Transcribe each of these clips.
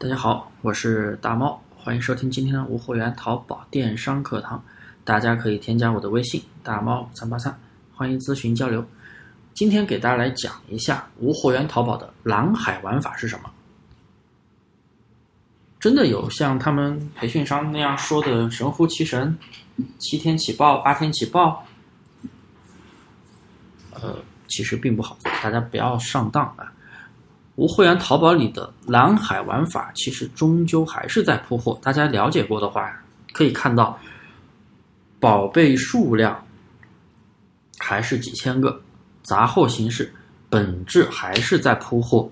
大家好，我是大猫，欢迎收听今天的无货源淘宝电商课堂。大家可以添加我的微信大猫三八三，欢迎咨询交流。今天给大家来讲一下无货源淘宝的蓝海玩法是什么。真的有像他们培训商那样说的神乎其神，七天起爆，八天起爆？呃，其实并不好，大家不要上当啊。无会员淘宝里的蓝海玩法，其实终究还是在铺货。大家了解过的话，可以看到，宝贝数量还是几千个，杂货形式，本质还是在铺货。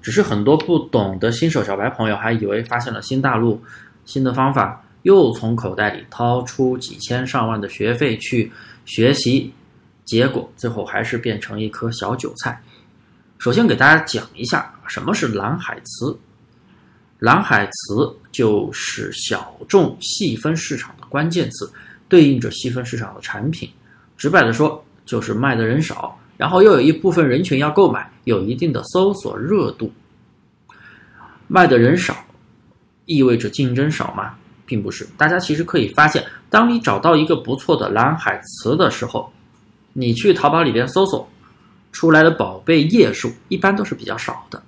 只是很多不懂的新手小白朋友还以为发现了新大陆、新的方法，又从口袋里掏出几千上万的学费去学习，结果最后还是变成一颗小韭菜。首先给大家讲一下什么是蓝海词。蓝海词就是小众细分市场的关键词，对应着细分市场的产品。直白的说，就是卖的人少，然后又有一部分人群要购买，有一定的搜索热度。卖的人少，意味着竞争少吗？并不是。大家其实可以发现，当你找到一个不错的蓝海词的时候，你去淘宝里边搜索。出来的宝贝页数一般都是比较少的，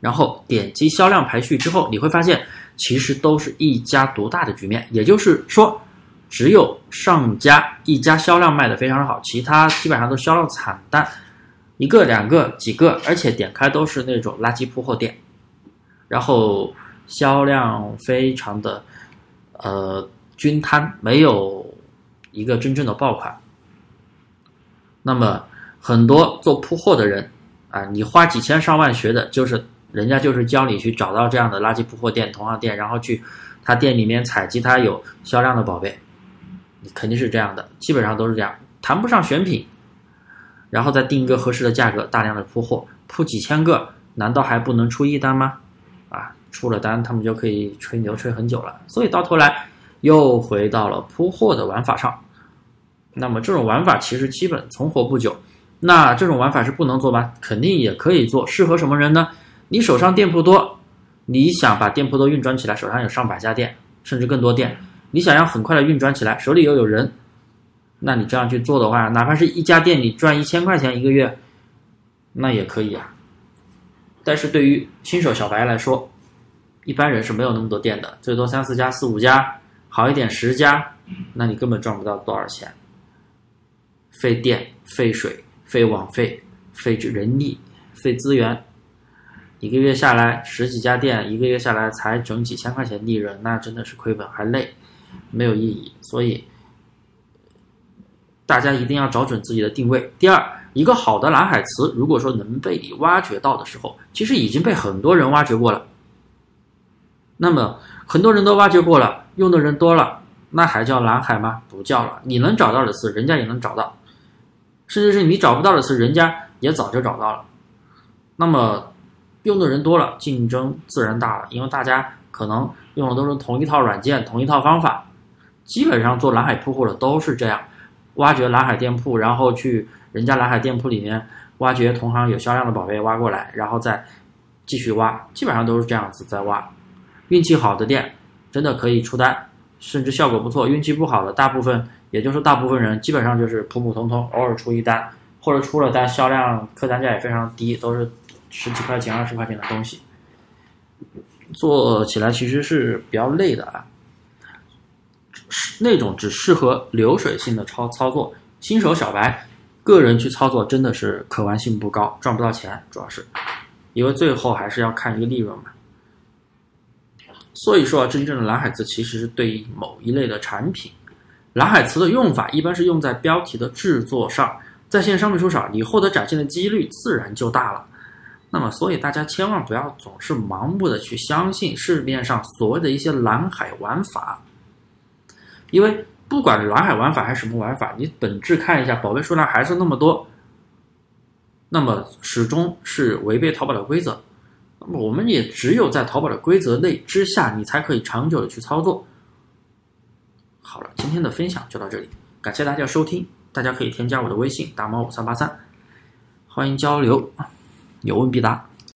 然后点击销量排序之后，你会发现其实都是一家独大的局面，也就是说，只有上家一家销量卖的非常好，其他基本上都销量惨淡，一个两个几个，而且点开都是那种垃圾铺货店，然后销量非常的呃均摊，没有一个真正的爆款，那么。很多做铺货的人，啊，你花几千上万学的，就是人家就是教你去找到这样的垃圾铺货店、同行店，然后去他店里面采集他有销量的宝贝，你肯定是这样的，基本上都是这样，谈不上选品，然后再定一个合适的价格，大量的铺货，铺几千个，难道还不能出一单吗？啊，出了单他们就可以吹牛吹很久了，所以到头来又回到了铺货的玩法上，那么这种玩法其实基本存活不久。那这种玩法是不能做吗？肯定也可以做，适合什么人呢？你手上店铺多，你想把店铺都运转起来，手上有上百家店，甚至更多店，你想要很快的运转起来，手里又有人，那你这样去做的话，哪怕是一家店你赚一千块钱一个月，那也可以啊。但是对于新手小白来说，一般人是没有那么多店的，最多三四家、四五家，好一点十家，那你根本赚不到多少钱，费电费水。费网费、费人力、费资源，一个月下来十几家店，一个月下来才整几千块钱利润，那真的是亏本还累，没有意义。所以大家一定要找准自己的定位。第二，一个好的蓝海词，如果说能被你挖掘到的时候，其实已经被很多人挖掘过了。那么很多人都挖掘过了，用的人多了，那还叫蓝海吗？不叫了。你能找到的词，人家也能找到。甚至是你找不到的词，人家也早就找到了。那么用的人多了，竞争自然大了，因为大家可能用的都是同一套软件、同一套方法。基本上做蓝海铺货的都是这样，挖掘蓝海店铺，然后去人家蓝海店铺里面挖掘同行有销量的宝贝挖过来，然后再继续挖，基本上都是这样子在挖。运气好的店真的可以出单，甚至效果不错；运气不好的，大部分。也就是大部分人基本上就是普普通通，偶尔出一单，或者出了单，销量客单价也非常低，都是十几块钱、二十块钱的东西，做起来其实是比较累的啊。是那种只适合流水性的操操作，新手小白个人去操作真的是可玩性不高，赚不到钱，主要是因为最后还是要看一个利润嘛。所以说啊，真正的蓝海词其实是对于某一类的产品。蓝海词的用法一般是用在标题的制作上，在线商品数少，你获得展现的几率自然就大了。那么，所以大家千万不要总是盲目的去相信市面上所谓的一些蓝海玩法，因为不管蓝海玩法还是什么玩法，你本质看一下，宝贝数量还是那么多，那么始终是违背淘宝的规则。那么，我们也只有在淘宝的规则内之下，你才可以长久的去操作。好了，今天的分享就到这里，感谢大家收听。大家可以添加我的微信大猫五三八三，欢迎交流，有问必答。